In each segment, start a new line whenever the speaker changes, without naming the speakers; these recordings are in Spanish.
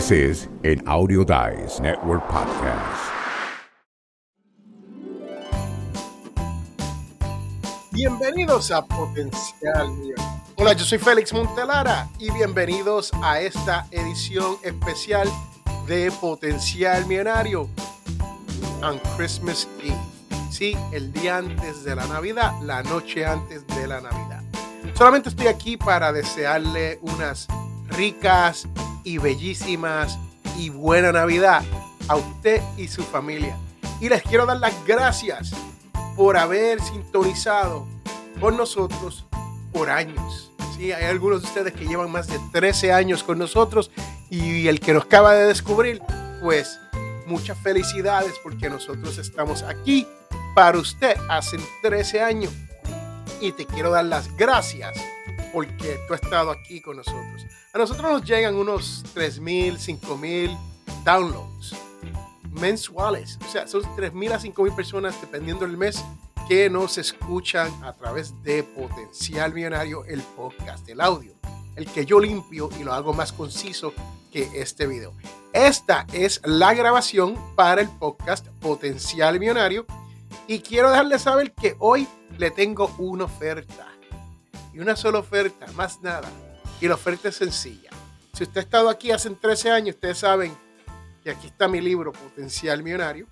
This is an Audio Dice Network podcast.
Bienvenidos a Potencial Millonario. Hola, yo soy Félix Montelara y bienvenidos a esta edición especial de Potencial Millonario on Christmas Eve. Sí, el día antes de la Navidad, la noche antes de la Navidad. Solamente estoy aquí para desearle unas ricas y bellísimas y buena Navidad a usted y su familia. Y les quiero dar las gracias por haber sintonizado con nosotros por años. Sí, hay algunos de ustedes que llevan más de 13 años con nosotros y el que nos acaba de descubrir, pues muchas felicidades porque nosotros estamos aquí para usted hace 13 años y te quiero dar las gracias porque tú has estado aquí con nosotros. A nosotros nos llegan unos 3.000, 5.000 downloads mensuales. O sea, son 3.000 a 5.000 personas dependiendo del mes que nos escuchan a través de Potencial Millonario, el podcast, el audio, el que yo limpio y lo hago más conciso que este video. Esta es la grabación para el podcast Potencial Millonario y quiero dejarle saber que hoy le tengo una oferta. Una sola oferta, más nada. Y la oferta es sencilla. Si usted ha estado aquí hace 13 años, ustedes saben que aquí está mi libro Potencial Millonario.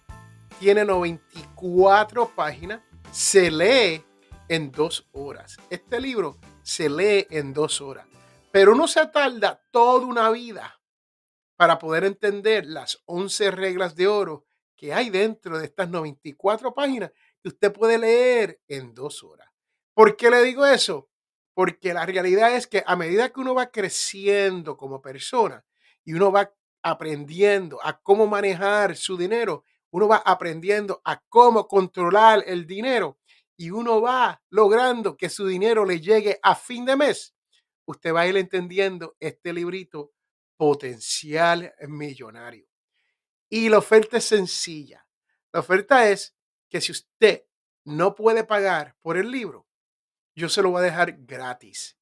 Tiene 94 páginas se lee en dos horas. Este libro se lee en dos horas. Pero uno se tarda toda una vida para poder entender las 11 reglas de oro que hay dentro de estas 94 páginas que usted puede leer en dos horas. ¿Por qué le digo eso? Porque la realidad es que a medida que uno va creciendo como persona y uno va aprendiendo a cómo manejar su dinero, uno va aprendiendo a cómo controlar el dinero y uno va logrando que su dinero le llegue a fin de mes, usted va a ir entendiendo este librito potencial millonario. Y la oferta es sencilla. La oferta es que si usted no puede pagar por el libro, yo se lo voy a dejar gratis.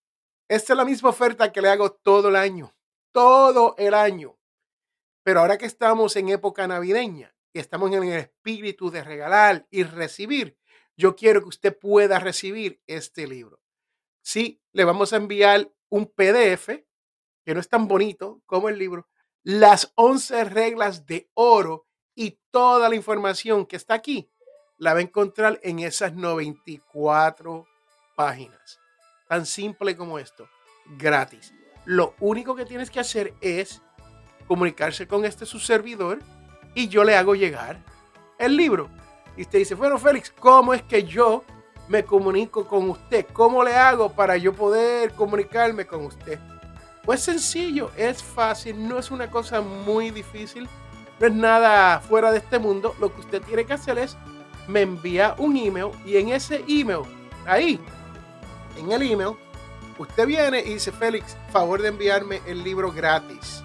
Esta es la misma oferta que le hago todo el año, todo el año. Pero ahora que estamos en época navideña, estamos en el espíritu de regalar y recibir, yo quiero que usted pueda recibir este libro. Sí, le vamos a enviar un PDF que no es tan bonito como el libro, las 11 reglas de oro y toda la información que está aquí la va a encontrar en esas 94 páginas. Tan simple como esto, gratis. Lo único que tienes que hacer es comunicarse con este su servidor y yo le hago llegar el libro. Y usted dice, bueno, Félix, ¿cómo es que yo me comunico con usted? ¿Cómo le hago para yo poder comunicarme con usted? Pues sencillo, es fácil, no es una cosa muy difícil, no es nada fuera de este mundo. Lo que usted tiene que hacer es me envía un email y en ese email, ahí, en el email, usted viene y dice, Félix, favor de enviarme el libro gratis.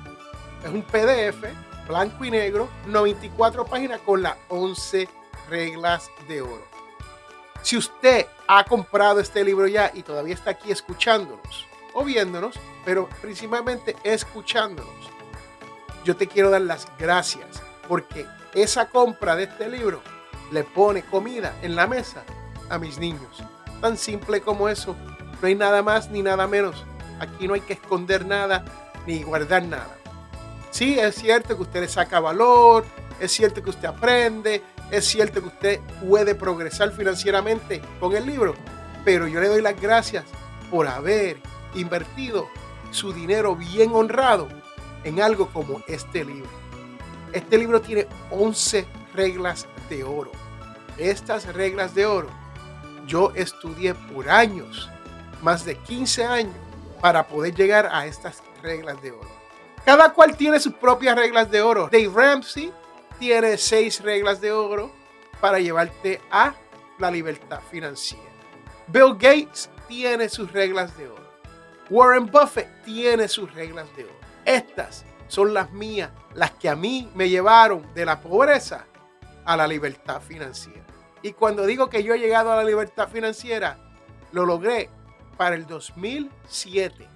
Es un PDF blanco y negro, 94 páginas con las 11 reglas de oro. Si usted ha comprado este libro ya y todavía está aquí escuchándonos o viéndonos, pero principalmente escuchándonos, yo te quiero dar las gracias porque esa compra de este libro le pone comida en la mesa a mis niños. Tan simple como eso. No hay nada más ni nada menos. Aquí no hay que esconder nada ni guardar nada. Sí, es cierto que usted le saca valor, es cierto que usted aprende, es cierto que usted puede progresar financieramente con el libro, pero yo le doy las gracias por haber invertido su dinero bien honrado en algo como este libro. Este libro tiene 11 reglas de oro. Estas reglas de oro yo estudié por años, más de 15 años, para poder llegar a estas reglas de oro. Cada cual tiene sus propias reglas de oro. Dave Ramsey tiene seis reglas de oro para llevarte a la libertad financiera. Bill Gates tiene sus reglas de oro. Warren Buffett tiene sus reglas de oro. Estas son las mías, las que a mí me llevaron de la pobreza a la libertad financiera. Y cuando digo que yo he llegado a la libertad financiera, lo logré para el 2007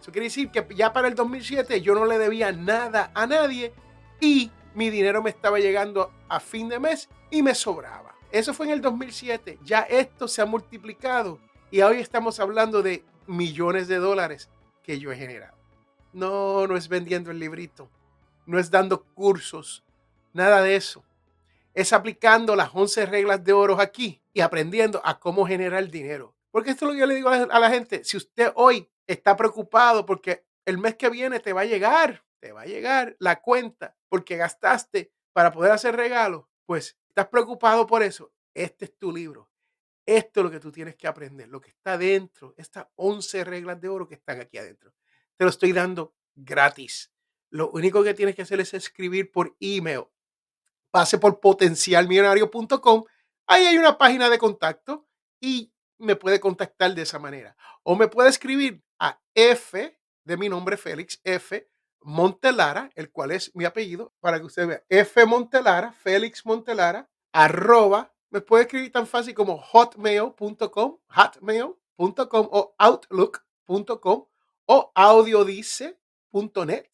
Eso quiere decir que ya para el 2007 yo no le debía nada a nadie y mi dinero me estaba llegando a fin de mes y me sobraba. Eso fue en el 2007. Ya esto se ha multiplicado y hoy estamos hablando de millones de dólares que yo he generado. No, no es vendiendo el librito, no es dando cursos, nada de eso. Es aplicando las 11 reglas de oro aquí y aprendiendo a cómo generar dinero. Porque esto es lo que yo le digo a la gente. Si usted hoy está preocupado porque el mes que viene te va a llegar, te va a llegar la cuenta porque gastaste para poder hacer regalos, pues estás preocupado por eso. Este es tu libro. Esto es lo que tú tienes que aprender, lo que está dentro, estas 11 reglas de oro que están aquí adentro. Te lo estoy dando gratis. Lo único que tienes que hacer es escribir por email. Pase por potencialmillonario.com. Ahí hay una página de contacto y me puede contactar de esa manera. O me puede escribir a F de mi nombre, Félix F. Montelara, el cual es mi apellido, para que usted vea. F Montelara, Félix Montelara, arroba, me puede escribir tan fácil como hotmail.com, hotmail.com o outlook.com o audiodice.net.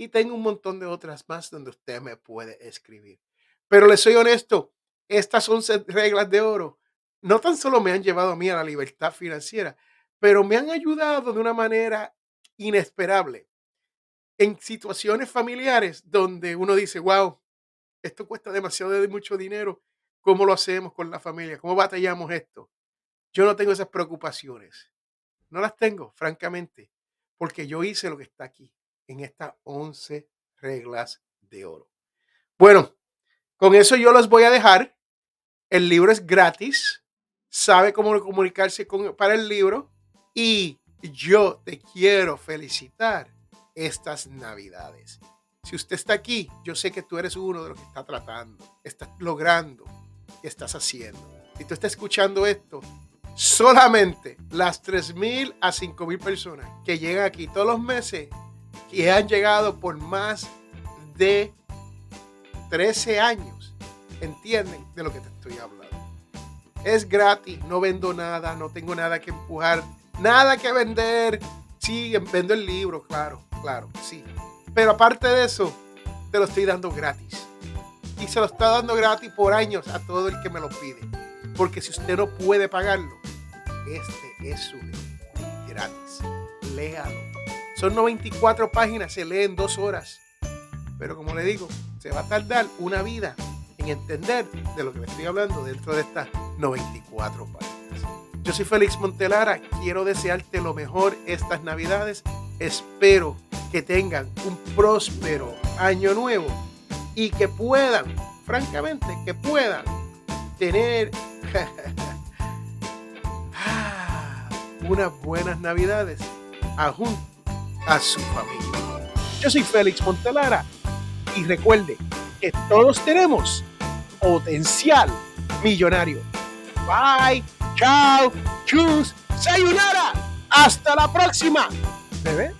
Y tengo un montón de otras más donde usted me puede escribir. Pero le soy honesto, estas 11 reglas de oro no tan solo me han llevado a mí a la libertad financiera, pero me han ayudado de una manera inesperable en situaciones familiares donde uno dice, wow, esto cuesta demasiado de mucho dinero. ¿Cómo lo hacemos con la familia? ¿Cómo batallamos esto? Yo no tengo esas preocupaciones. No las tengo, francamente, porque yo hice lo que está aquí, en estas 11 reglas de oro. Bueno, con eso yo los voy a dejar. El libro es gratis. Sabe cómo comunicarse con, para el libro. Y yo te quiero felicitar estas navidades. Si usted está aquí, yo sé que tú eres uno de los que está tratando, estás logrando, estás haciendo. Si tú estás escuchando esto, solamente las 3.000 a 5.000 personas que llegan aquí todos los meses, que han llegado por más de 13 años, entienden de lo que te estoy hablando. Es gratis, no vendo nada, no tengo nada que empujar, nada que vender. Sí, vendo el libro, claro, claro, sí. Pero aparte de eso, te lo estoy dando gratis. Y se lo está dando gratis por años a todo el que me lo pide. Porque si usted no puede pagarlo, este es su libro. Gratis. Léalo. Son 94 páginas, se lee en dos horas. Pero como le digo, se va a tardar una vida en entender de lo que le estoy hablando dentro de estas 94 páginas. Yo soy Félix Montelara, quiero desearte lo mejor estas navidades. Espero que tengan un próspero año nuevo y que puedan, francamente, que puedan tener unas buenas navidades junto a su familia. Yo soy Félix Montelara y recuerde que todos tenemos potencial millonario. Bye, chao, chus, sayonara. Hasta la próxima. ¿Bebé?